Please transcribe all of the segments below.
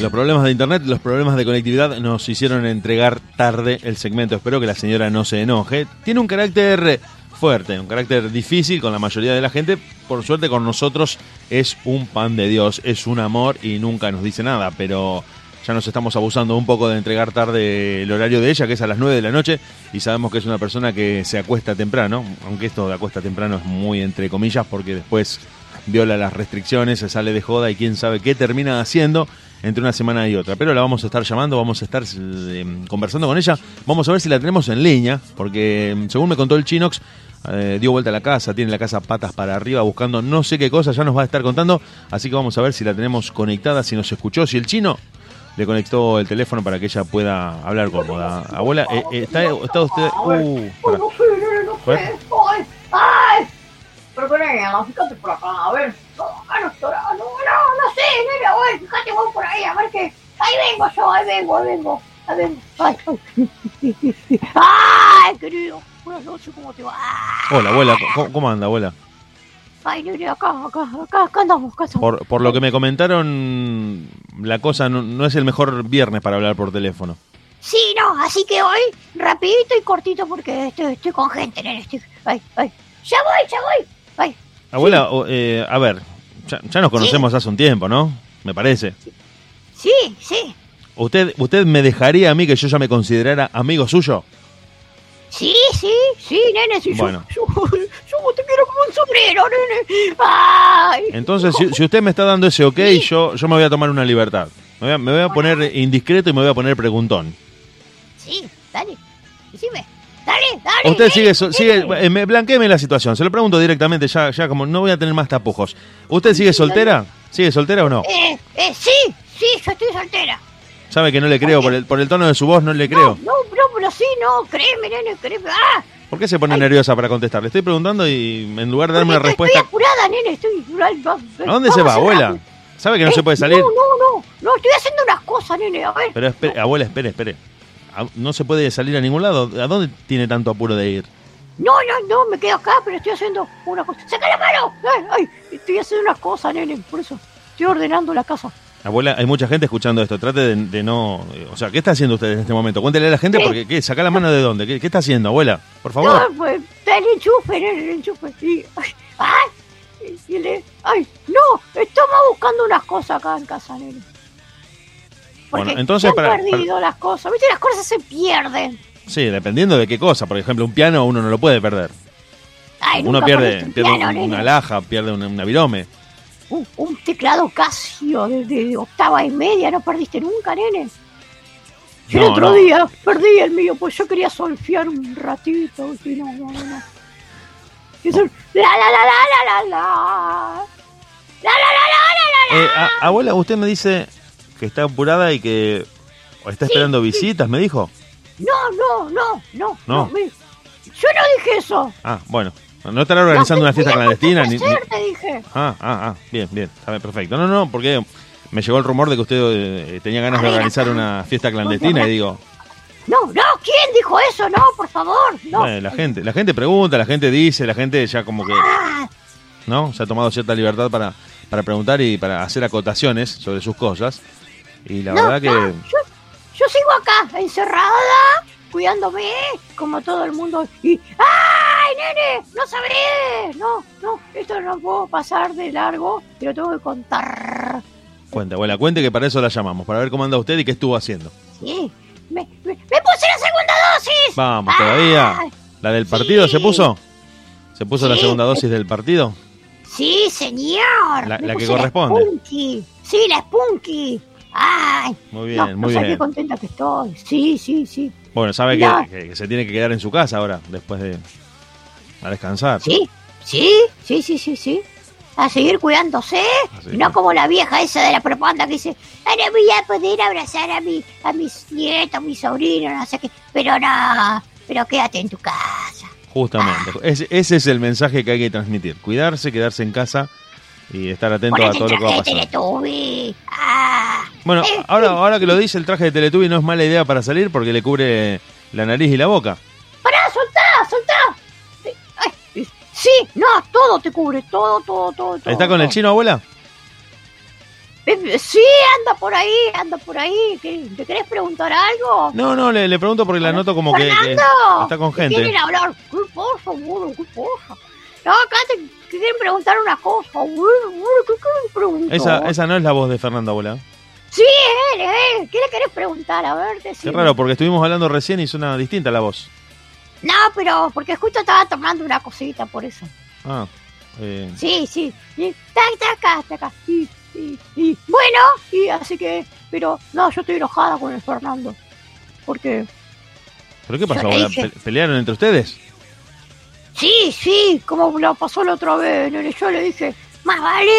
Los problemas de internet, los problemas de conectividad nos hicieron entregar tarde el segmento. Espero que la señora no se enoje. Tiene un carácter fuerte, un carácter difícil con la mayoría de la gente. Por suerte con nosotros es un pan de Dios, es un amor y nunca nos dice nada, pero ya nos estamos abusando un poco de entregar tarde el horario de ella, que es a las 9 de la noche, y sabemos que es una persona que se acuesta temprano, aunque esto de acuesta temprano es muy entre comillas, porque después viola las restricciones, se sale de joda y quién sabe qué termina haciendo entre una semana y otra. Pero la vamos a estar llamando, vamos a estar eh, conversando con ella. Vamos a ver si la tenemos en línea, porque mm, según me contó el Chinox, eh, dio vuelta a la casa, tiene la casa patas para arriba buscando no sé qué cosa, ya nos va a estar contando. Así que vamos a ver si la tenemos conectada, si nos escuchó, si el chino le conectó el teléfono para que ella pueda hablar cómoda. Abuela, eh, está, está, usted... Uh, Pero que nena, fíjate por acá, a ver. No, acá no no, no, no sé, nene, a ver, fíjate vos por ahí, a ver que... Ahí vengo yo, ahí vengo, ahí vengo. Ahí vengo. Ay, ay, ay querido. Buenas noches, ¿cómo te va? Hola, abuela, ¿cómo, cómo anda, abuela? Ay, nene, acá, acá, acá, acá andamos, acá estamos. Por, por lo que me comentaron, la cosa no, no es el mejor viernes para hablar por teléfono. Sí, no, así que hoy, rapidito y cortito porque estoy, estoy con gente, nene. Estoy... Ay, ay. Ya voy, ya voy. Abuela, eh, a ver, ya, ya nos conocemos hace un tiempo, ¿no? Me parece. Sí, sí, ¿Usted, ¿Usted me dejaría a mí que yo ya me considerara amigo suyo? sí, sí, sí, nene, sí, yo- Bueno. yo, yo, te quiero como un sombrero, nene. Ay. Entonces, si, si usted me está dando ese ok, yo, yo me voy a tomar una libertad. Me voy, a, me voy a poner indiscreto y me voy a poner preguntón. Sí, dale, decime. Dale, dale. Usted sigue, so- sigue eh, me blanqueeme la situación. Se lo pregunto directamente, ya, ya como no voy a tener más tapujos. ¿Usted sigue soltera? ¿Sigue soltera o no? Eh, eh, sí, sí, yo estoy soltera. Sabe que no le creo, por el, por el tono de su voz no le creo. No, no, pero sí, no, créeme, nene, créeme. Ah, ¿Por qué se pone Ay. nerviosa para contestar? Le estoy preguntando y en lugar de darme una porque estoy- respuesta... Estoy apurada, nene, estoy... ¿A dónde se va, abuela? ¿Sabe que no se puede salir? Eh, No, no, no, no, estoy haciendo unas cosas, nene, a ver. Pero espere, abuela, espere, espere. ¿No se puede salir a ningún lado? ¿A dónde tiene tanto apuro de ir? No, no, no, me quedo acá, pero estoy haciendo una cosa. ¡Saca la mano! Ay, ay, estoy haciendo unas cosas, nene, por eso. Estoy ordenando la casa. Abuela, hay mucha gente escuchando esto. Trate de, de no... O sea, ¿qué está haciendo usted en este momento? Cuéntele a la gente porque... ¿qué? ¿Saca la mano de dónde? ¿Qué, qué está haciendo, abuela? Por favor. No, pues, está el enchufe, nene, el enchufe. Y, ay, ay, y le- ay, no, estamos buscando unas cosas acá en casa, nene. Porque Bueno, entonces se han para- perdido las cosas. ¿Viste? Las cosas se pierden. Sí, dependiendo de qué cosa. Por ejemplo, un piano uno no lo puede perder. Ay, Uno pierde, un piano, un- una alhaja, pierde una, una virome. un, un teclado Casio de, de octava y media, no perdiste nunca, nene. Yo el otro no. día perdí el mío, pues yo quería solfear un ratito. Y no, no, no. Y sol- la, la, la, la, la, la, la. La, la, la, la, la, la, Eh, a- abuela, usted me dice que está apurada y que está esperando visitas, me dijo. No, no, no, no. No. me- yo no dije eso. Ah, bueno. No estará organizando una fiesta clandestina ni... te dije. Ah, ah, ah, bien, bien, perfecto. No, no, porque me llegó el rumor de que usted eh, tenía ganas de ver, organizar acá. una fiesta clandestina y digo, No, no, ¿quién dijo eso? No, por favor. No. bueno, la gente, la gente pregunta, la gente dice, la gente ya como que, Ah, ¿no? Se ha tomado cierta libertad para, para preguntar y para hacer acotaciones sobre sus cosas. Y la no, verdad que yo, yo sigo acá, encerrada, cuidándome, como todo el mundo. Y, ¡ay, nene! ¡No sabré! No, no, esto no puedo pasar de largo, pero tengo que contar. cuente, abuela, cuente que para eso la llamamos, para ver cómo anda usted y qué estuvo haciendo. Sí, me, me, me puse la segunda dosis. Vamos, todavía. ¿La del partido Sí. se puso? ¿Se puso la segunda dosis del partido? Sí, señor. La- la que corresponde. Spunky. Sí, la Spunky. Ay, Muy bien, no, muy no bien. qué contenta que estoy. Sí, sí, sí. Bueno, sabe que, Mirá. que- que se tiene que quedar en su casa ahora, después de a descansar. Sí, sí, sí, sí, sí, sí. A seguir cuidándose. Así y no como la vieja esa de la propaganda que dice, ahora voy a poder abrazar a mi, a mis nietos, a mis sobrinos, no sé qué. Pero no, pero quédate en tu casa. Justamente. Ese, ese es el mensaje que hay que transmitir. Cuidarse, quedarse en casa y estar atento a todo lo que va a pasar. Bueno, Eh, ahora, ahora que lo dice, el traje de Teletubby no es mala idea para salir porque le cubre la nariz y la boca. ¡Pará, soltá, soltá! Eh, ay, eh, sí, no, todo te cubre, todo, todo, todo. todo ¿Está con el chino, abuela? Eh, Sí, anda por ahí, anda por ahí. ¿Qué- ¿Te querés preguntar algo? No, no, le, le pregunto porque la noto como que, que está con ¿Te gente. quieren hablar? ¿Qué pasa, boludo? ¿Qué pasa? No, acá te, quieren preguntar una cosa, boludo, ¿Qué quieren preguntar? Esa, esa no es la voz de Fernando Abuela. Sí, es él, es él. ¿Qué le querés preguntar? A ver, Qué decime. raro, porque estuvimos hablando recién y suena distinta la voz. No, pero porque justo estaba tomando una cosita, por eso. Ah, eh, Sí, sí. está acá, está acá. Y, y, y, bueno, y así que... Pero no, yo estoy enojada con el Fernando. Porque... ¿Pero qué pasó ¿Pelearon entre ustedes? Sí, sí, como lo pasó la otra vez. Yo le dije, más vale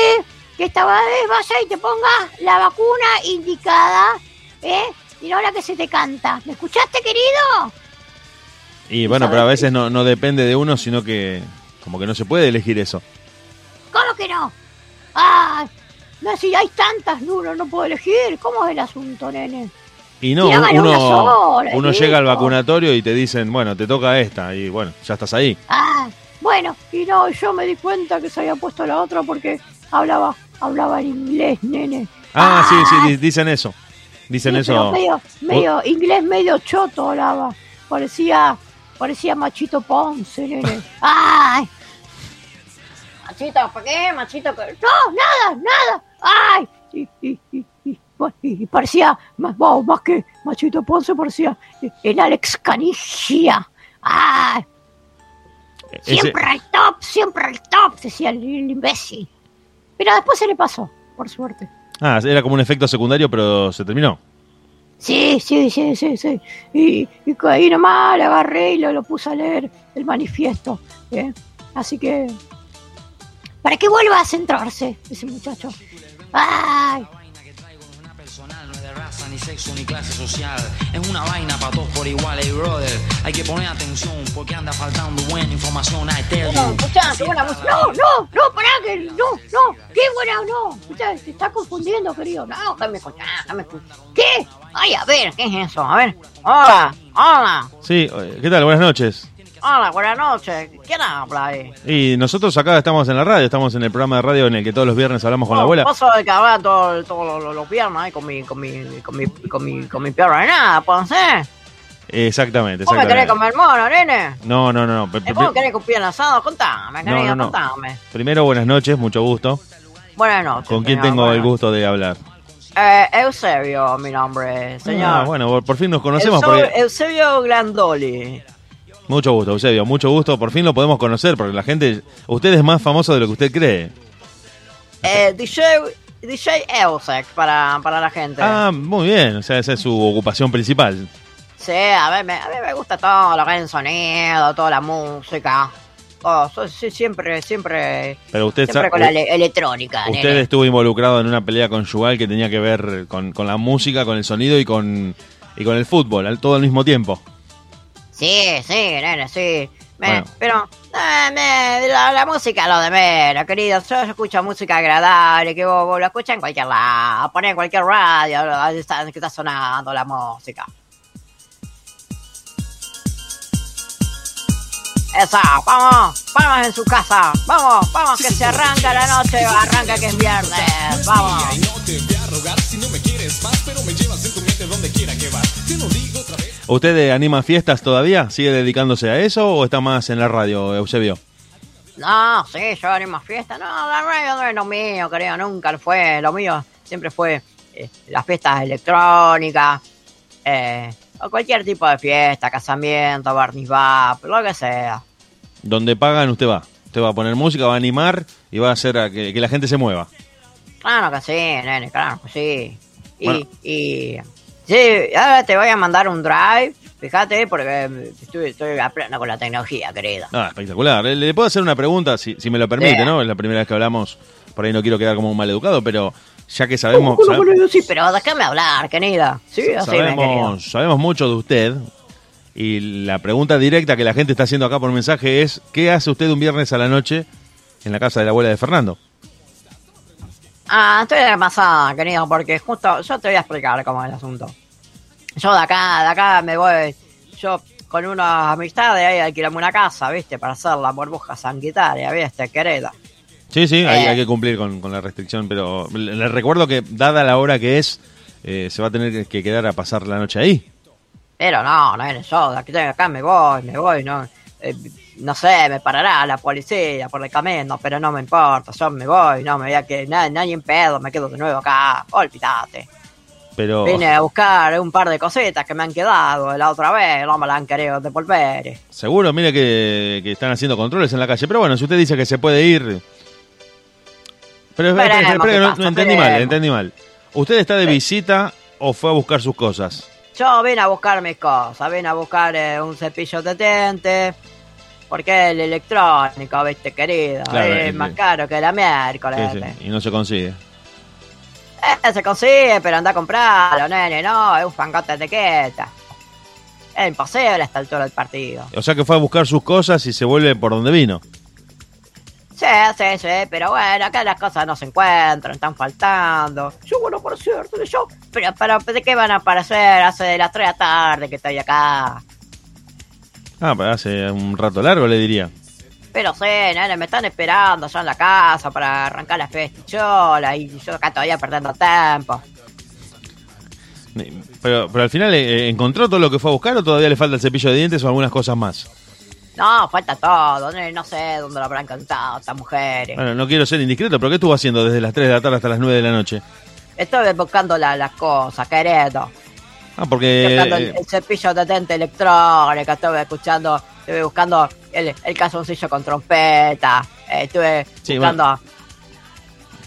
que esta vez vaya y te pongas la vacuna indicada, ¿eh? Y no la que se te canta. ¿Me escuchaste, querido? Y bueno, pero a veces no, no depende de uno, sino que como que no se puede elegir eso. ¿Cómo que no? Ah, no, si hay tantas, uno no puede elegir. ¿Cómo es el asunto, nene? Y no, uno, sola, uno llega al vacunatorio y te dicen, bueno, te toca esta, y bueno, ya estás ahí. Ah, bueno, y no, yo me di cuenta que se había puesto la otra porque hablaba, hablaba en inglés, nene. Ah, sí, sí, di- dicen eso. Dicen Sí, eso. medio, medio inglés medio choto hablaba. Parecía, parecía Machito Ponce, nene. ¡Ay! Machito, ¿por qué? Machito. No, nada, nada. ¡Ay! Y, y, y, y, parecía, más, wow, más que Machito Ponce, parecía el Alex Canigia. ¡Ay! Ese- Siempre al top, siempre al top, decía el, el imbécil. Pero después se le pasó, por suerte. Ah, era como un efecto secundario, pero se terminó. Sí, sí, sí, sí, sí. Y, y ahí nomás le agarré y lo, lo puse a leer el manifiesto. ¿eh? Así que... Para que vuelva a centrarse ese muchacho. ¡Ay! De raza, ni sexo, ni clase social. Es una vaina para todos por igual, hey brother. Hay que poner atención porque anda faltando buena información, tell No, qué buena música. No, no, no, pará, que no, no, qué buena, no. Escuchá, te está confundiendo, querido. No, déjame escuchar, déjame escuchar. ¿Qué? Ay, a ver, ¿qué es eso? A ver. Hola, hola, Sí, ¿qué tal? Buenas noches. Hola, buenas noches. ¿Quién habla ahí? Y nosotros acá estamos en la radio, estamos en el programa de radio en el que todos los viernes hablamos con la abuela. Paso de que hablar todos todo, los, viernes ahí con mi, con mi, con mi, con mi, con mi perro de nada, ¿puedo ser? Exactamente, ¿Vos me querés exactamente. comer mono, nene? No, no, no, no. ¿Eh, ¿Vos querés cumplir el asado? Contame, No, querido, no, no. contame. Primero, buenas noches, mucho gusto. Buenas noches. ¿Con quién tengo el gusto de hablar? Eh, Eusebio, mi nombre, señor. Ah, bueno, por- por fin nos conocemos. Eusebio, Porque... Eusebio Glandoli. Mucho gusto, Eusebio, mucho gusto. Por fin lo podemos conocer, porque la gente. Usted es más famoso de lo que usted cree. Eh, DJ, DJ Eusek para, para la gente. Ah, muy bien, o sea, esa es su ocupación principal. Sí, a ver, me, a mí me gusta todo lo que es el sonido, toda la música. Oh, soy- sí, siempre, siempre, Pero usted, siempre con la ele- electrónica. usted nene. estuvo involucrado en una pelea conyugal que tenía que ver con, con la música, con el sonido y con, y con el fútbol, todo al mismo tiempo. Sí, sí, nene, sí. Me- Bueno. Pero eh, me- la, la música lo de menos, querido. Yo escucho música agradable, que vos, vos lo escuchas en cualquier lado, poner en cualquier radio, ahí está, que está sonando la música. Eso, vamos, vamos en su casa, vamos, vamos que se arranca la noche, arranca que es viernes, vamos. ¿Usted anima fiestas todavía? ¿Sigue dedicándose a eso o está más en la radio, Eusebio? No, sí, yo haré más fiesta. No, la radio no es lo mío, creo, nunca lo fue. Lo mío siempre fue eh, las fiestas electrónicas, eh, o cualquier tipo de fiesta, casamiento, barniz lo que sea. Donde pagan, usted va. Usted va a poner música, va a animar y va a hacer a que, que la gente se mueva. Claro que sí, nene, claro que sí. Y, Bueno. y sí, ahora te voy a mandar un drive, fíjate, porque estoy, estoy a pleno con la tecnología, querida. Ah, espectacular. Le, le puedo hacer una pregunta, si, si me lo permite, Sí. ¿no? Es la primera vez que hablamos, por ahí no quiero quedar como un maleducado, pero ya que sabemos... ¿Cómo, sab- cómo, cómo? Sí, pero déjame hablar, querida. Sí, así me querido. sabemos, sabemos mucho de usted y la pregunta directa que la gente está haciendo acá por mensaje es ¿qué hace usted un viernes a la noche en la casa de la abuela de Fernando? Ah, estoy de pasada, querido, porque justo yo te voy a explicar cómo es el asunto. Yo de acá, de acá me voy, yo con unas amistades ahí alquilamos una casa, ¿viste? Para hacer la burbuja sanitaria, ¿viste? Querida. Sí, sí, hay, Eh. hay que cumplir con, con la restricción, pero le, le recuerdo que dada la hora que es, eh, se va a tener que- que quedar a pasar la noche ahí. Pero no, no es eso, de aquí de acá me voy, me voy, no. eh, no sé, me parará la policía por el camino, pero no me importa, yo me voy, no me voy a que nadie, nadie en pedo, me quedo de nuevo acá, olvídate. Pero Vine a buscar un par de cositas que me han quedado la otra vez, no me la han querido devolver. seguro, mire que, que están haciendo controles en la calle. Pero bueno, si usted dice que se puede ir... Pero espera, espera, no, pasa, no entendí mal, entendí mal. ¿Usted está de visita o fue a buscar sus cosas? Yo vine a buscar mis cosas, vine a buscar eh, un cepillo de dientes, porque el electrónico, viste, querido, Claro, es más caro que la miércoles. sí, y no se consigue. Eh, se consigue, pero anda a comprarlo, nene, no, es un fangote de queta. Es imposible a esta altura del partido. O sea que fue a buscar sus cosas y se vuelve por donde vino. Sí, sí, sí, pero bueno, acá las cosas no se encuentran, están faltando. Yo, bueno, por cierto, yo, pero, pero ¿de qué van a aparecer? Hace de las 3 de la tarde que estoy acá. Ah, hace un rato largo le diría. Pero sí, nene, me están esperando allá en la casa para arrancar la festichola y yo acá todavía perdiendo tiempo. Pero, pero al final eh, encontró todo lo que fue a buscar o todavía le falta el cepillo de dientes o algunas cosas más. No, falta todo, nene, no sé dónde lo habrán cantado estas mujeres. Bueno, no quiero ser indiscreto, pero ¿qué estuvo haciendo desde las 3 de la tarde hasta las 9 de la noche? Estoy buscando la- las cosas, querido. Ah, porque... el, el cepillo de diente electrónico, estuve escuchando, estuve buscando el, el calzoncillo con trompeta, eh, estuve Sí, buscando...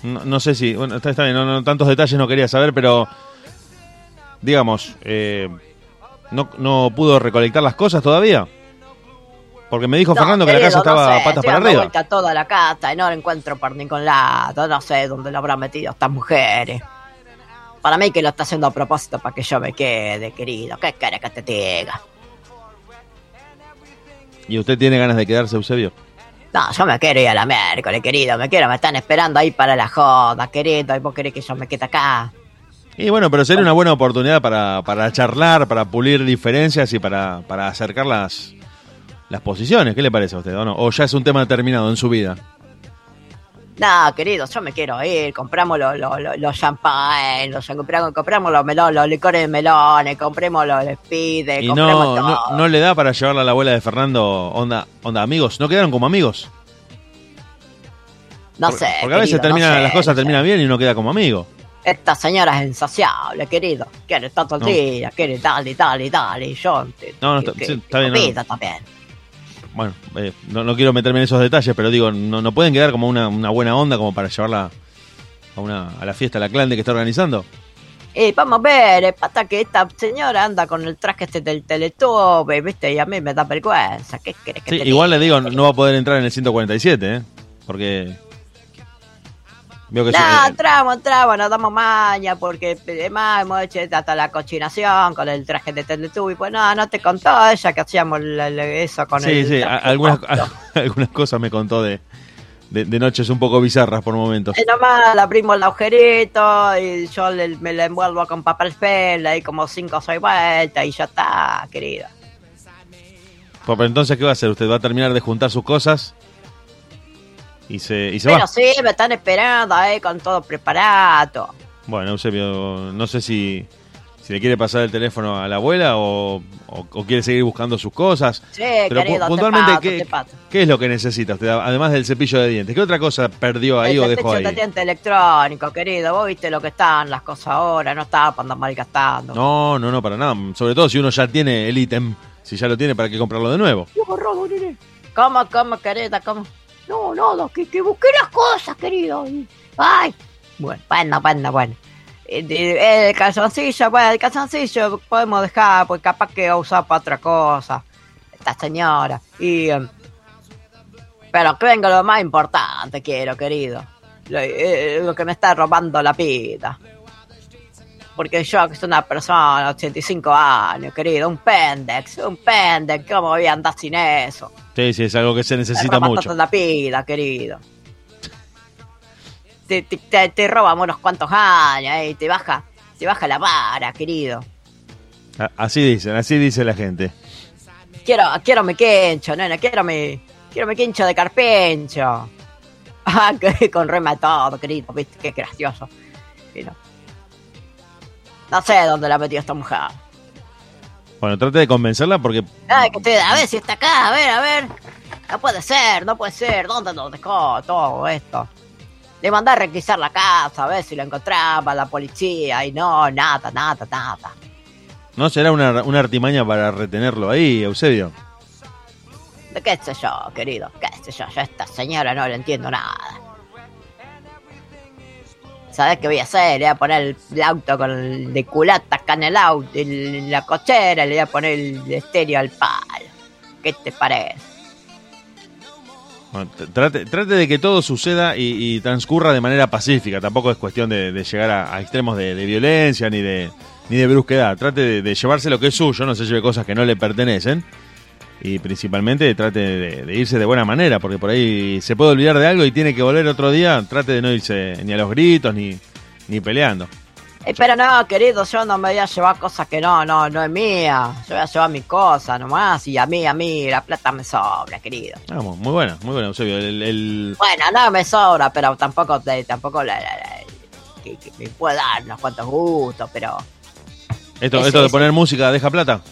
no, no sé si... Bueno, está, está bien, no, no, tantos detalles no quería saber, pero... Digamos, eh, no, ¿no pudo recolectar las cosas todavía? Porque me dijo No, Fernando que la casa no estaba sé, patas estoy para arriba. vuelta toda la casa y no la encuentro por ningún lado, no sé dónde lo habrán metido estas mujeres. Para mí que lo está haciendo a propósito para que yo me quede, querido. ¿Qué querés que te diga? ¿Y usted tiene ganas de quedarse, Eusebio? No, yo me quiero ir a la miércoles, querido. Me quiero, me están esperando ahí para la joda, querido. Y vos querés que yo me quede acá. Y bueno, pero sería una buena oportunidad para, para charlar, para pulir diferencias y para, para acercar las, las posiciones. ¿Qué le parece a usted? ¿O, no? ¿O ya es un tema terminado en su vida? No, querido, yo me quiero ir. Compramos los los los, los champagne, los, compramos, compramos los melones, los licores de melones, compremos los speed, Y compremos no, todo. no, no le da para llevarla a la abuela de Fernando, onda, onda amigos. ¿No quedaron como amigos? No sé. Porque a veces no terminan, sé, las cosas no sé. terminan bien y uno queda como amigo. Esta señora es insaciable, querido. Quiere todo el No. día, quiere dale, dale, dale. Y yo, te- No, no, que- está- que- sí, está bien, comida no. también. Bueno, eh, no, no quiero meterme en esos detalles, pero digo, no, no pueden quedar como una, una buena onda como para llevarla a, una, a la fiesta, a la clan de que está organizando. Y vamos a ver, eh, pata que esta señora anda con el traje este del Teletubby, ¿viste? Y a mí me da vergüenza. ¿Qué querés que Sí, te igual le digo, diga? no va a poder entrar en el 147, ¿eh? Porque... Veo que No, se- entramos, entramos, nos damos maña porque además hemos hecho hasta la cochinación con el traje de Teletubby. Pues no, no te contó ella que hacíamos la- la- eso con Sí, el sí, traje algunas, algunas cosas me contó de, de, de noches un poco bizarras por momentos. Y nomás le abrimos el agujerito y yo le- me la envuelvo con papel film ahí como cinco o seis vueltas y ya está, querida. Pues, Pero entonces, ¿qué va a hacer? ¿Usted va a terminar de juntar sus cosas? Y se, y se Pero va. sí, me están esperando ahí con todo preparado. Bueno, Eusebio, no sé si, si le quiere pasar el teléfono a la abuela o, o- o quiere seguir buscando sus cosas. Sí, Pero querido, puntualmente, te ¿qué, te. ¿qué es lo que necesita usted? Además del cepillo de dientes. ¿Qué otra cosa perdió ahí el o dejó cepillo ahí? de diente electrónico, querido. Vos viste lo que están las cosas ahora, no está para andar malgastando. No, no, no, para nada. Sobre todo si uno ya tiene el ítem. Si ya lo tiene, ¿para qué comprarlo de nuevo? Qué agarrado, nene. ¿Cómo, cómo, querida, cómo? No, nada, que, que busqué las cosas, querido. Ay, bueno, bueno, bueno, bueno. Eh, El calzoncillo, bueno, el calzoncillo podemos dejar, pues capaz que va a usar para otra cosa. Esta señora. Y. em, pero que venga lo más importante, quiero, querido. Lo, eh, lo que me está robando la vida. Porque yo, que soy una persona de 85 años, querido, un pendex, un pendex, ¿cómo voy a andar sin eso? Sí, sí, es algo que se Te necesita robas mucho. la pila, querido. Te, te, te, te robamos unos cuantos años eh, y te baja, te baja la vara, querido. Así dicen, así dice la gente. Quiero, quiero mi quincho, nena, quiero mi, quiero mi quincho de carpincho. Ah, que con rema todo, querido, viste, qué gracioso. No. No sé dónde la metió esta mujer. Bueno, trate de convencerla porque Ay, que a ver si está acá, a ver, a ver. No puede ser, no puede ser. ¿Dónde nos dejó todo esto? Le mandé a requisar la casa, a ver si lo encontraba la policía. Y no, nada, nada, nada. no será una, una artimaña para retenerlo ahí, Eusebio. ¿De qué sé yo, querido? ¿Qué sé yo? Yo a esta señora no le entiendo nada. ¿Sabes qué voy a hacer? Le voy a poner el, auto con el de culata acá en el auto, en la cochera, le voy a poner el estéreo al palo. ¿Qué te parece? Bueno, trate, de que todo suceda y, y transcurra de manera pacífica. Tampoco es cuestión de, llegar a, extremos de, violencia ni de, ni de brusquedad. Trate de llevarse lo que es suyo, no se lleve cosas que no le pertenecen. Y principalmente trate de, de irse de buena manera, porque por ahí se puede olvidar de algo y tiene que volver otro día. Trate de no irse ni a los gritos ni, ni peleando. Eh, pero no, querido, yo no me voy a llevar cosas que no, no, no es mía. Yo voy a llevar mi cosa nomás y a mí, a mí, la plata me sobra, querido. Vamos, muy buena, muy buena, Eusebio. El, el- Bueno, no me sobra, pero tampoco, te- tampoco la, la- la- que, que me puede dar unos cuantos gustos, pero... esto, esto de poner música deja plata.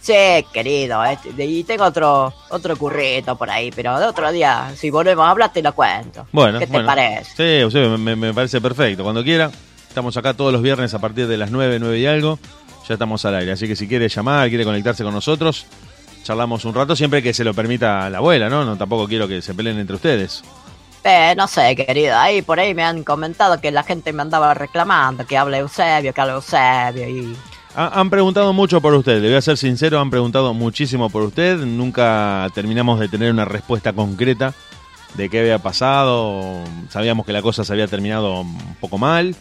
Sí, querido, de- y tengo otro otro currito por ahí, pero de otro día, si volvemos a hablar, te lo cuento. Bueno, ¿Qué te bueno. parece? Sí, Eusebio, me, me parece perfecto. Cuando quiera, estamos acá todos los viernes a partir de las 9, 9 y algo. Ya estamos al aire. Así que si quiere llamar, quiere conectarse con nosotros, charlamos un rato, siempre que se lo permita la abuela, ¿no? No tampoco quiero que se peleen entre ustedes. Eh, no sé, querido, ahí por ahí me han comentado que la gente me andaba reclamando que habla Eusebio, que habla Eusebio, y... Ha- han preguntado mucho por usted, le voy a ser sincero, han preguntado muchísimo por usted. Nunca terminamos de tener una respuesta concreta de qué había pasado. Sabíamos que la cosa se había terminado un poco mal,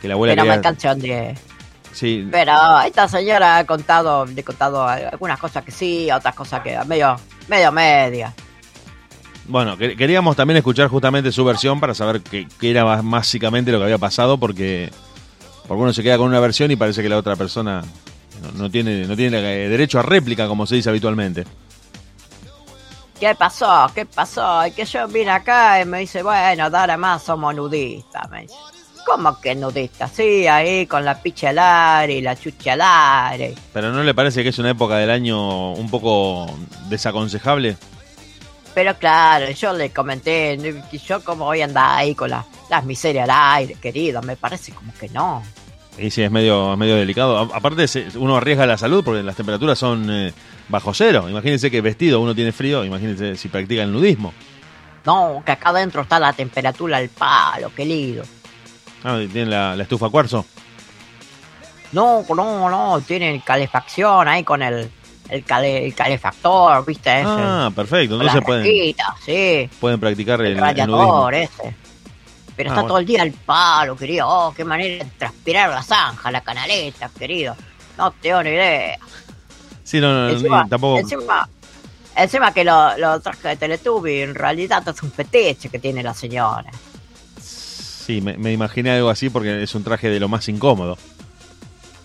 que la abuela Pero me quería... canción de... Sí, Pero esta señora ha contado, le he contado algunas cosas que sí, otras cosas que medio, medio media. Bueno, que- queríamos también escuchar justamente su versión para saber qué, qué era básicamente lo que había pasado, porque, porque uno se queda con una versión y parece que la otra persona no, no tiene, no tiene eh, derecho a réplica, como se dice habitualmente. ¿Qué pasó? ¿Qué pasó? Y que yo vine acá y me dice, bueno, ahora más somos nudistas, me dice. ¿Cómo que nudistas? Sí, ahí con la picha al aire y la chucha al aire. Pero ¿no le parece que es una época del año un poco desaconsejable? Pero claro, yo le comenté, yo como voy a andar ahí con la- las miserias al aire, querido, me parece como que no. Y sí, es medio, medio delicado. A- aparte, uno arriesga la salud porque las temperaturas son eh, bajo cero. Imagínense que vestido uno tiene frío, imagínense si practica el nudismo. No, que acá adentro está la temperatura al palo, querido. Ah, y tiene la, la estufa cuarzo. No, no, no, tienen calefacción ahí con el, el, cale- el calefactor, ¿viste? Ese, Ah, perfecto. Entonces pueden, sí, pueden practicar el, el el nudismo. ese. Pero Ah, está bueno. todo el día al palo, querido. Oh, qué manera de transpirar la zanja, la canaleta, querido. No te doy ni idea. Sí, no, no, encima, ni- tampoco. encima, encima que lo, lo traje de Teletubby, en realidad es un fetiche que tiene la señora. Sí, me, me imaginé algo así porque es un traje de lo más incómodo.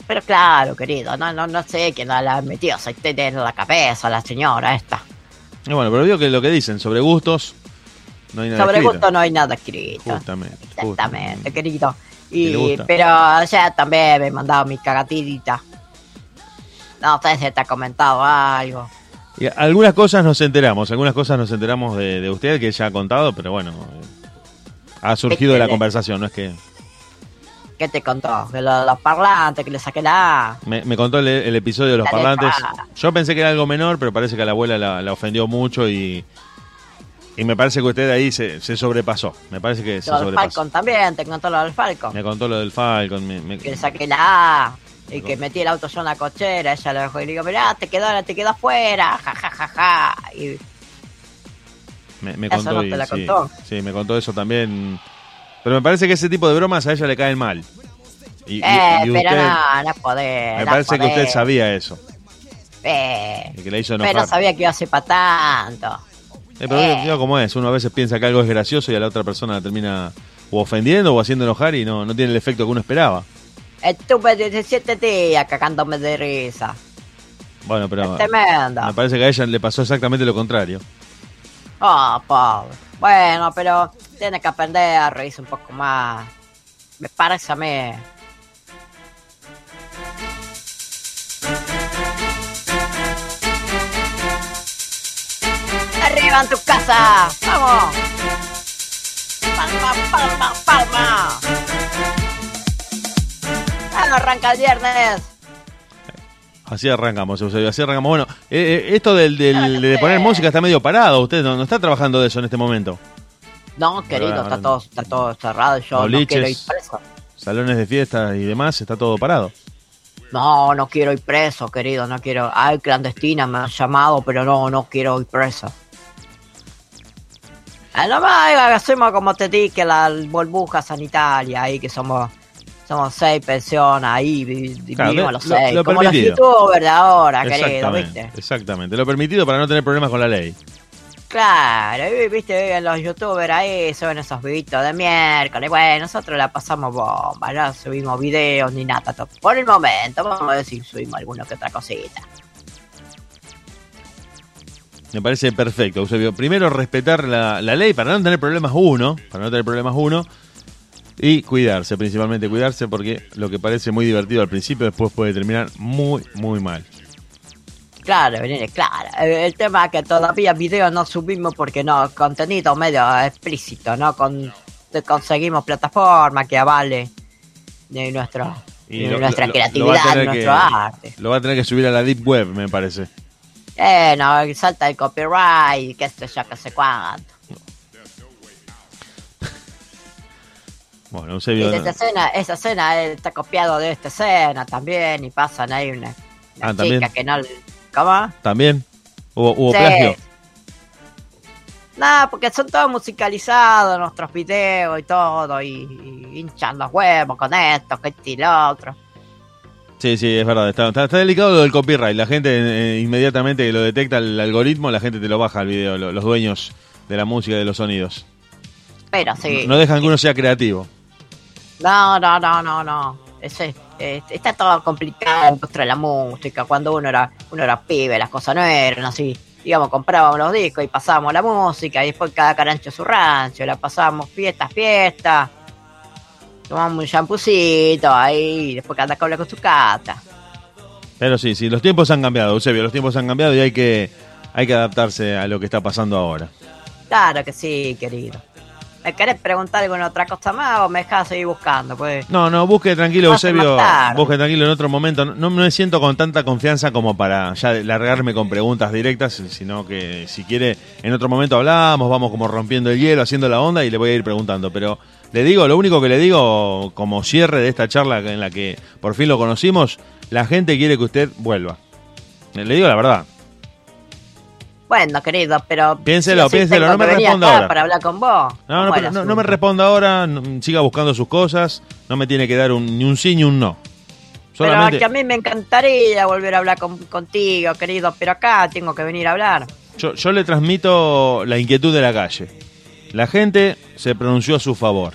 Pero claro, querido, no, no, no sé quién la ha metido aceite en la cabeza la señora esta. Y bueno, pero digo que lo que dicen sobre gustos, no hay nada Sobre escrito. gusto no hay nada escrito. Justamente. Exactamente, justamente. querido. Y, pero ya también me he mandado mi cagatidita. No sé si te ha comentado algo. Y algunas cosas nos enteramos, algunas cosas nos enteramos de, de usted que ya ha contado, pero bueno, eh, ha surgido de la conversación, no es que ¿Qué te contó? Lo- los parlantes, que le saqué la A. me, me contó el, el episodio de los La parlantes. letra. Yo pensé que era algo menor, pero parece que a la abuela la, la ofendió mucho y y me parece que usted ahí se, se sobrepasó. Me parece que se Lo del sobrepasó. Falcon también, te contó lo del Falcon. Me contó lo del Falcon. me- me- Que le saqué la A. Y que metí el auto yo en la cochera, ella lo dejó y le digo, mirá, te quedó, te quedó afuera, ja, ja, ja, ja. Y Me, contó no y- te la sí, contó. sí, me contó eso también. Pero me parece que ese tipo de bromas a ella le caen mal. Y, y- eh, y pero usted- no, no podés. me no parece que usted sabía eso. Eh, Y que le hizo pero enojar. no sabía que iba a ser para tanto. Eh, pero Eh. cómo es, uno a veces piensa que algo es gracioso y a la otra persona la termina o ofendiendo o haciendo enojar y no, no tiene el efecto que uno esperaba. Estuve 17 días cagándome de risa. Bueno, pero es tremendo. me parece que a ella le pasó exactamente lo contrario. Oh, pobre. Bueno, pero tiene que aprender a reírse un poco más. Me parece a mí. ¡Arriba en tu casa! ¡Vamos! ¡Palma, palma, palma! ¡Ah, arranca el viernes! Así arrancamos, Eusebio, así arrancamos. Bueno, eh, eh, esto del, del- de poner música está medio parado. Usted no, no está trabajando de eso en este momento. No, querido, está todo, está todo cerrado. Yo no quiero ir preso. Salones de fiesta y demás, está todo parado. No, no quiero ir preso, querido, no quiero. Ay, clandestina me han llamado, pero no, no quiero ir preso. Ah, nomás hacemos como te dije, la burbuja sanitaria ahí, que somos somos seis personas ahí, Claro, vivimos lo- los lo- seis. lo como los youtubers de ahora, querido, ¿viste? exactamente. Lo permitido para no tener problemas con la ley. Claro, y viste, viven los youtubers ahí, suben esos videitos de miércoles. Bueno, nosotros la pasamos bomba, no subimos videos ni nada. Por el momento, vamos a ver si subimos alguna que otra cosita. Me parece perfecto, Eusebio. Primero, respetar la, la ley para no tener problemas uno, para no tener problemas uno, y cuidarse, principalmente cuidarse, porque lo que parece muy divertido al principio después puede terminar muy, muy mal. Claro, claro. El tema es que todavía videos no subimos porque no, contenido medio explícito, ¿no? Con, conseguimos plataforma que avale de, nuestro, Y de lo- nuestra lo- creatividad, nuestro que- arte. Lo va a tener que subir a la Deep Web, me parece. Eh, no, salta el copyright, qué sé yo, qué sé cuánto. Bueno, Y Eusebio. de esta escena, esa escena eh, está copiado de esta escena también y pasan ahí una, una Ah, chica también. que no... ¿Cómo? También hubo, hubo Sí. plagio. No, porque son todos musicalizados nuestros videos y todo, y, y hinchan los huevos con esto, que esto y lo otro. Sí, sí, es verdad. Está, está- está delicado lo del copyright. La gente eh, inmediatamente que lo detecta el algoritmo, la gente te lo baja al video, lo- los dueños de la música y de los sonidos. Pero sí. No dejan que uno sea creativo. No, no, no, no, no. Ese, eh, está todo complicado en la industria de la música. Cuando uno era, uno era pibe, las cosas no eran así. Íbamos, comprábamos los discos y pasábamos la música y después cada carancho su rancho. La pasábamos fiesta, fiesta. Tomamos un champucito ahí después cada cual con su cata. Pero sí, sí, los tiempos han cambiado, Eusebio, los tiempos han cambiado y hay que, hay que adaptarse a lo que está pasando ahora. Claro que sí, querido. ¿Me querés preguntar alguna otra cosa más o me dejás seguir buscando? Pues No, no, busque tranquilo, Eusebio, busque tranquilo en otro momento. No, no me siento con tanta confianza como para ya largarme con preguntas directas, sino que si quiere, en otro momento hablamos, vamos como rompiendo el hielo, haciendo la onda y le voy a ir preguntando. Pero le digo, lo único que le digo como cierre de esta charla en la que por fin lo conocimos, la gente quiere que usted vuelva. Le digo la verdad. bueno, querido, pero... Piénselo, piénselo, no me responda ahora. para hablar con vos. No, no, ¿Cómo pero el no, no me responda ahora, siga buscando sus cosas, no me tiene que dar un- ni un sí ni un no. Pero Solamente, que a mí me encantaría volver a hablar con- contigo, querido, pero acá tengo que venir a hablar. yo, yo le transmito la inquietud de la calle. La gente se pronunció a su favor.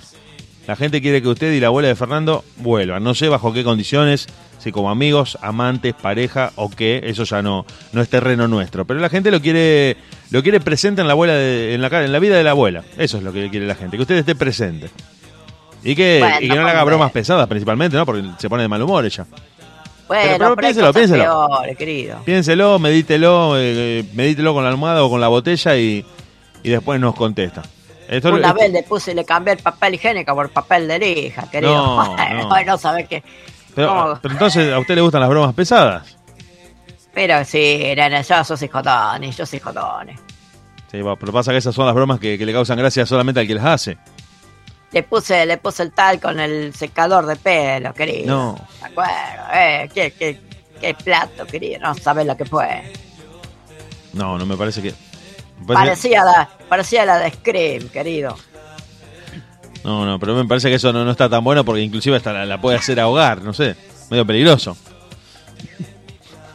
La gente quiere que usted y la abuela de Fernando vuelvan. No sé bajo qué condiciones, si como amigos, amantes, pareja o qué, eso ya no, no es terreno nuestro. Pero la gente lo quiere, lo quiere presente en la abuela de- en la, en la vida de la abuela. Eso es lo que quiere la gente, que usted esté presente. Y que, Bueno, y que no le haga bromas pesadas principalmente, ¿no? Porque se pone de mal humor ella. Bueno, Pero- pero hay piénselo, piénselo. querido. Piénselo, medítelo, eh, eh, medítelo con la almohada o con la botella y, y después nos contesta. Esto, Una esto- vez le puse y le cambié el papel higiénico por papel de lija, querido. No, no. bueno, sabes qué. pero, entonces, ¿a usted le gustan las bromas pesadas? Pero sí, nene, yo soy jodones, yo soy jodones. Sí, pero pasa que esas son las bromas que, que le causan gracia solamente al que las hace. Le puse, le puse el tal con el secador de pelo, querido. No. ¿De acuerdo? Eh, qué, qué, qué plato, querido. No sabes lo que fue. No, no me parece que... que- Parecía la, parecía la de Scream, querido. no, no, pero me parece que eso no, no está tan bueno porque inclusive hasta la, la puede hacer ahogar, no sé, medio peligroso.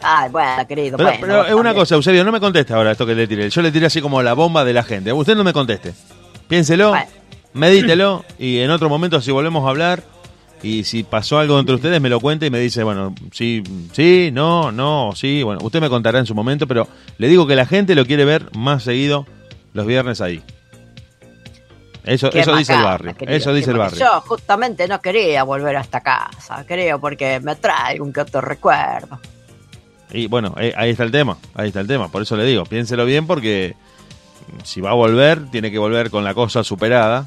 Ay, bueno, querido. Pero, bueno, pero es una cosa, Eusebio, no me conteste ahora esto que le tiré. Yo le tiré así como la bomba de la gente. Usted no me conteste. Piénselo, Bueno. medítelo y en otro momento si volvemos a hablar y si pasó algo entre ustedes me lo cuenta y me dice, bueno, sí, sí, no, no, sí, bueno, usted me contará en su momento, pero le digo que la gente lo quiere ver más seguido los viernes ahí. Eso, eso dice el barrio. querido, Eso dice el barrio. Yo justamente no quería volver a esta casa, creo, porque me trae un que otro recuerdo. Y bueno, eh, ahí está el tema. Ahí está el tema. Por eso le digo, piénselo bien porque si va a volver, tiene que volver con la cosa superada.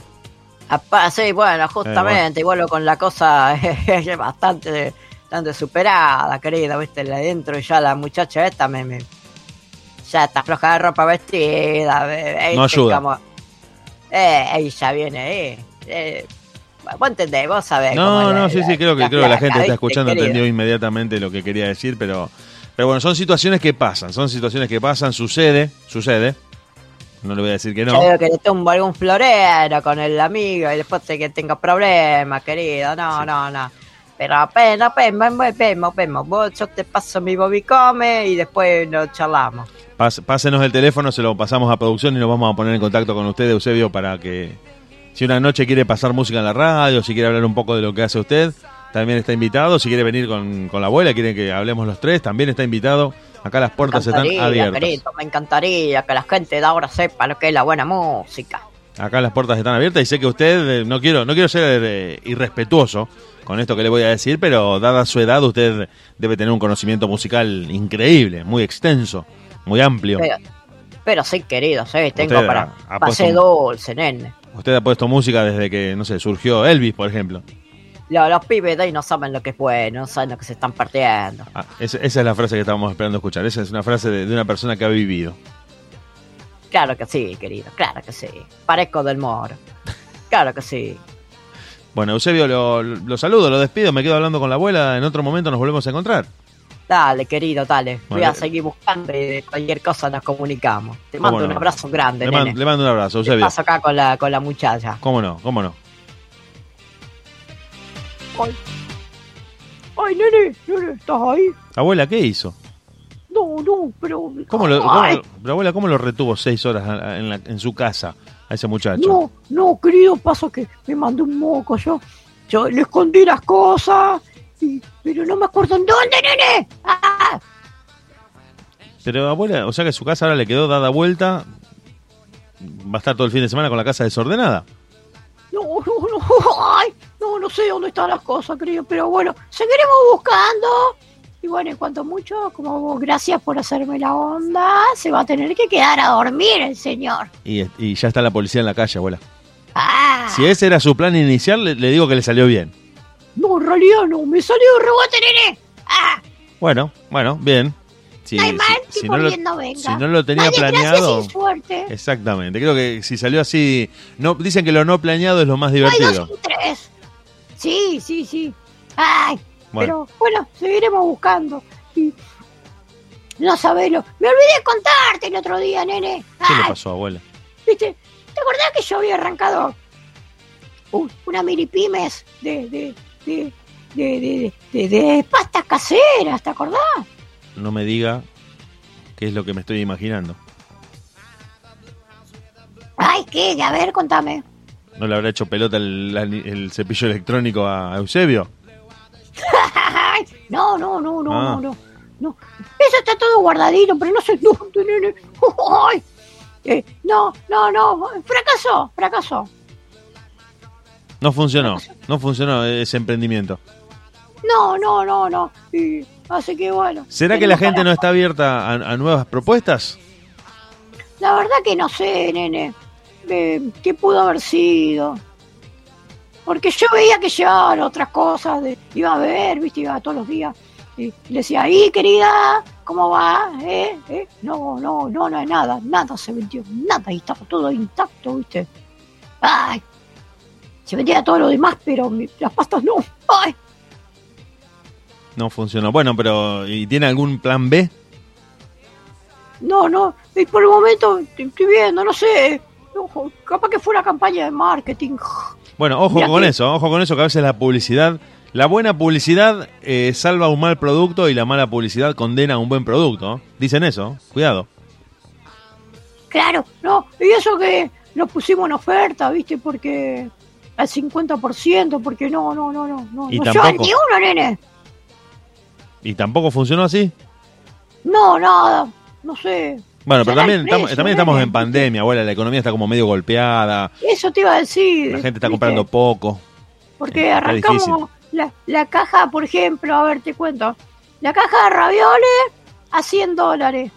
Apa, sí, bueno, justamente, y vuelvo con la cosa bastante, bastante superada, querida, viste, la adentro y ya la muchacha esta me, me- ya está floja de ropa vestida, ve- No ayuda. como- eh, ella viene, eh, eh, vos entendés, vos sabés. No, cómo no, la- sí, sí, creo que, la creo que la gente está ¿viste, escuchando, querido? entendió inmediatamente lo que quería decir, pero, pero bueno, son situaciones que pasan, son situaciones que pasan, sucede, sucede. No le voy a decir que Yo no. digo que le tumbo algún florero con el amigo y después sé que tengo problemas, querido. No, no, no. Pero apenas, apenas, apenas, apenas. Vos, yo te paso mi bobicome y después nos charlamos. Pas- pásenos el teléfono, se lo pasamos a producción y nos vamos a poner en contacto con usted, Eusebio, para que si una noche quiere pasar música en la radio, si quiere hablar un poco de lo que hace usted, también está invitado. Si quiere venir con, con la abuela, quiere que hablemos los tres, también está invitado. Acá las puertas están abiertas. querido, me encantaría que la gente de ahora sepa lo que es la buena música. Acá las puertas están abiertas y sé que usted, eh, no quiero, no quiero ser eh, irrespetuoso con esto que le voy a decir, pero dada su edad, usted debe tener un conocimiento musical increíble, muy extenso, muy amplio. Pero, pero sí, querido, sí, tengo Usted para ha- ha pase puesto- dulce, nene. Usted ha puesto música desde que, no sé, surgió Elvis, por ejemplo. Los, los pibes de ahí no saben lo que es bueno, no saben lo que se están partiendo. Ah, esa, esa es la frase que estábamos esperando escuchar. Esa es una frase de, de una persona que ha vivido. Claro que sí, querido, claro que sí. Parezco del moro. Claro que sí. Bueno, Eusebio, lo, lo saludo, lo despido, me quedo hablando con la abuela. En otro momento nos volvemos a encontrar. Dale, querido, dale. Voy a seguir buscando y de cualquier cosa nos comunicamos. Te ¿Cómo mando un abrazo grande, Le, le mando un abrazo, Te Eusebio. paso acá con la, con la muchacha. ¿Cómo no? ¿Cómo no? Ay. Ay, nene, nene, ¿estás ahí? Abuela, ¿qué hizo? No, no, pero... ¿Cómo lo, cómo pero abuela, ¿cómo lo retuvo seis horas en, la- en su casa a ese muchacho? No, no, querido, pasa que me mandó un moco yo. Yo le escondí las cosas, y- pero no me acuerdo en dónde, nene. Ah, Pero abuela, o sea que su casa ahora le quedó dada vuelta. Va a estar todo el fin de semana con la casa desordenada. no, no, no, ay, no, no sé dónde están las cosas, querido, pero bueno, seguiremos buscando. Y bueno, en cuanto mucho, como gracias por hacerme la onda, se va a tener que quedar a dormir el señor. Y, y ya está la policía en la calle, abuela. Ah, Si ese era su plan inicial, le, le digo que le salió bien. no, en realidad no, me salió de rebote, nene. Ah, Bueno, bueno, bien. Si, no hay mal si- si no lo, no si no lo tenía Hay planeado. Exactamente, creo que si salió así. no Dicen que lo no planeado es lo más Hay dos divertido. y tres. Sí, sí, sí. Ay, Bueno, pero bueno, seguiremos buscando. Y no sabelo. Me olvidé de contarte el otro día, nene. ¿qué le Ay, pasó, abuela? ¿viste? ¿Te acordás que yo había arrancado un- una mini pymes de, de, de, de, de, de- de pastas caseras? ¿Te acordás? No me diga qué es lo que me estoy imaginando. Ay, ¿qué? A ver, contame. ¿No le habrá hecho pelota el, el cepillo electrónico a Eusebio? No, no, no, no, Ah. no, no, no. Eso está todo guardadito, pero no sé. Ay. Eh, no, no, no. Fracasó, fracasó. No funcionó, no funcionó ese emprendimiento. No, no, no, no. Y, así que bueno. ¿Será que la gente para- no está abierta a, a nuevas propuestas? La verdad que no sé, nene. ¿Qué pudo haber sido? Porque yo veía que llevaban otras cosas. De, iba a ver, viste, iba todos los días. Y le decía, ahí, querida, ¿cómo va? ¿Eh? ¿Eh? No, no, no, no hay nada. Nada se vendió. Nada. Y estaba todo intacto, viste. Ay. Se vendía todo lo demás, pero mi- las pastas no. Ay. No funcionó. Bueno, pero ¿y tiene algún plan B? No, no. Y por el momento estoy viendo, no sé. Ojo, capaz que fue una campaña de marketing. Bueno, ojo Mira con que- eso, ojo con eso, que a veces la publicidad, la buena publicidad eh, salva un mal producto y la mala publicidad condena un buen producto. Dicen eso, cuidado. Claro, no, y eso que lo pusimos en oferta, ¿viste? Porque al 50%, porque no, no, no, no, no, Y no tampoco. ni uno, nene. ¿Y tampoco funcionó así? No, nada, no sé, Bueno, pero también estamos, precio, también estamos en pandemia, abuela. La economía está como medio golpeada. Eso te iba a decir. La gente está ¿viste? comprando poco. Porque arrancamos la, la caja, por ejemplo, a ver, te cuento. La caja de ravioles a 100 dólares.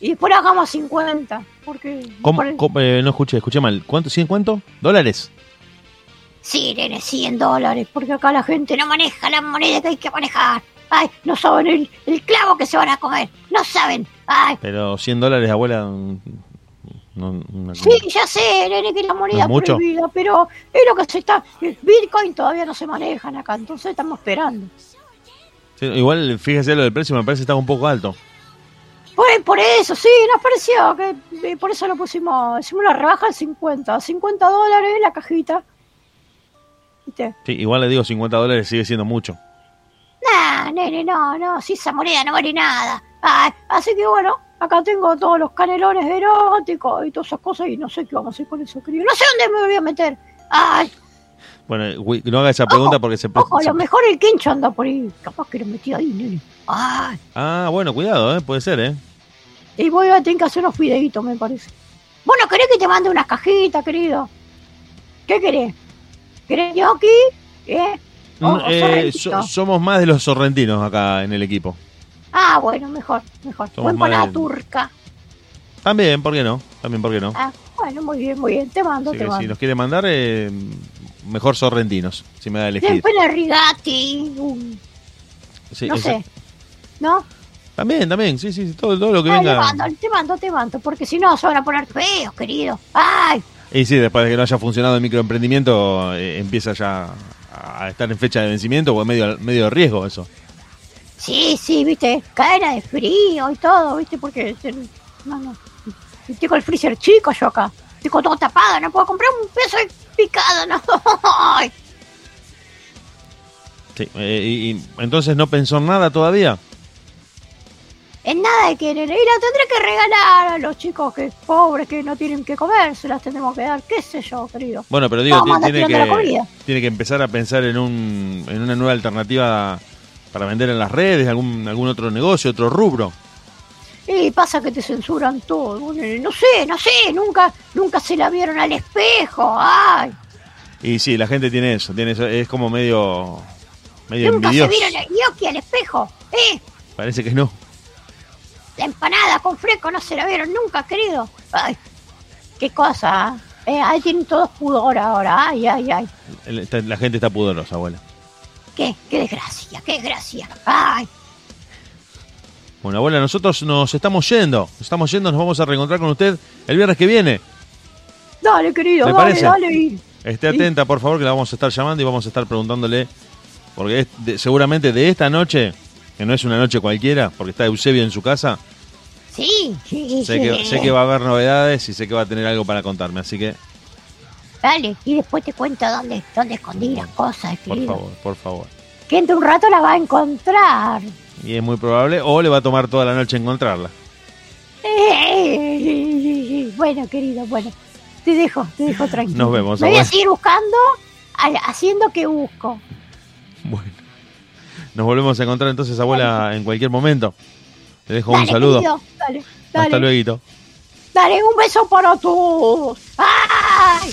Y después la hagamos a 50. Porque. ¿Cómo- por el- cómo- eh, no escuché, escuché mal. ¿Cuánto? ¿100 cuánto? ¿Dólares? Sí, nene, 100 dólares. Porque acá la gente no maneja la moneda que hay que manejar. Ay, no saben el, el clavo que se van a comer. No saben. Ay, Pero 100 dólares, abuela. No, sí, ya sé, nene, que la moneda ¿No prohibida. Pero es lo que se está. el Bitcoin todavía no se manejan acá. Entonces estamos esperando. Sí, igual, fíjese lo del precio, me parece que está un poco alto. Por, por eso, sí, nos pareció que eh, por eso lo pusimos, hicimos una rebaja al 50, 50 dólares la cajita. ¿Viste? Sí, igual le digo 50 dólares sigue siendo mucho. Nene, no, no, si esa moneda no vale nada. Ay, así que bueno, acá tengo todos los canelones eróticos y todas esas cosas y no sé qué vamos a hacer con eso, querido. No sé dónde me voy a meter. Ay, Bueno, no haga esa pregunta Ojo, porque se... ojo, a lo mejor el quincho anda por ahí. Capaz que lo metió ahí, nene. Ay, Ah, bueno, cuidado, ¿eh? Puede ser, ¿eh? y voy a tener que hacer unos videitos, me parece. Bueno, ¿querés que te mande unas cajitas, querido? ¿Qué querés? ¿Querés gnocchi? ¿Eh? O- o Mm, eh, so- somos más de los sorrentinos acá en el equipo. Ah, bueno, mejor, mejor. Somos Buen para más la de- turca. También, ¿por qué no? También, ¿por qué no? Ah, bueno, muy bien, muy bien. Te mando, Así te que si mando. nos quiere mandar, eh, mejor sorrentinos, si me da a elegir. Después la rigati, Sí, no sé. ¿No? También, también, sí, sí, todo, todo lo que Ah, te venga. mando, te mando, te mando, porque si no se van a poner feos, querido. Ay, Y sí, después de que no haya funcionado el microemprendimiento, eh, empieza ya a estar en fecha de vencimiento o en medio, medio de riesgo eso. sí, sí, viste, cadena de frío y todo, viste, porque no, Tengo el freezer chico yo acá. Tengo todo tapado, no puedo comprar un peso de picado, no. Sí, eh, y, y entonces no pensó en nada todavía. En nada de querer. Y la tendré que regalar a los chicos que pobres que no tienen que comer. Se las tendremos que dar, qué sé yo, querido. Bueno, pero digo, Vamos a tiene que, tiene que empezar a pensar en, un, en una nueva alternativa para vender en las redes, algún, algún otro negocio, otro rubro. Y pasa que te censuran todo. No sé, no sé, nunca, nunca se la vieron al espejo. Ay, Y sí, la gente tiene eso, tiene eso es como medio, medio nunca envidioso. se vieron el gnocchi al espejo. Eh, Parece que no. La empanada con fresco no se la vieron nunca, querido. Ay, qué cosa. ¿eh? Eh, ahí tienen todos pudor ahora. Ay, ay, ay. La gente está pudorosa, abuela. Qué, qué desgracia, qué desgracia. Ay, Bueno, abuela, nosotros nos estamos yendo. Nos estamos yendo, nos vamos a reencontrar con usted el viernes que viene. dale, querido, ¿Le dale, parece? dale. Esté atenta, por favor, que la vamos a estar llamando y vamos a estar preguntándole, porque es de- seguramente de esta noche, que no es una noche cualquiera, porque está Eusebio en su casa, Sí, sí, sé sí. que, sé que va a haber novedades y sé que va a tener algo para contarme, así que, Dale, y después te cuento dónde, dónde escondí las cosas, por querido. favor, por favor. Que entre un rato la va a encontrar. Y es muy probable, o le va a tomar toda la noche encontrarla. Bueno, querido, bueno. Te dejo, te dejo tranquilo. Nos vemos, Me voy a seguir buscando, haciendo que busco. Bueno, nos volvemos a encontrar entonces, abuela, en cualquier momento. Le dejo un saludo. querido, dale. Hasta luego. Dale, un beso para todos. ¡Ay!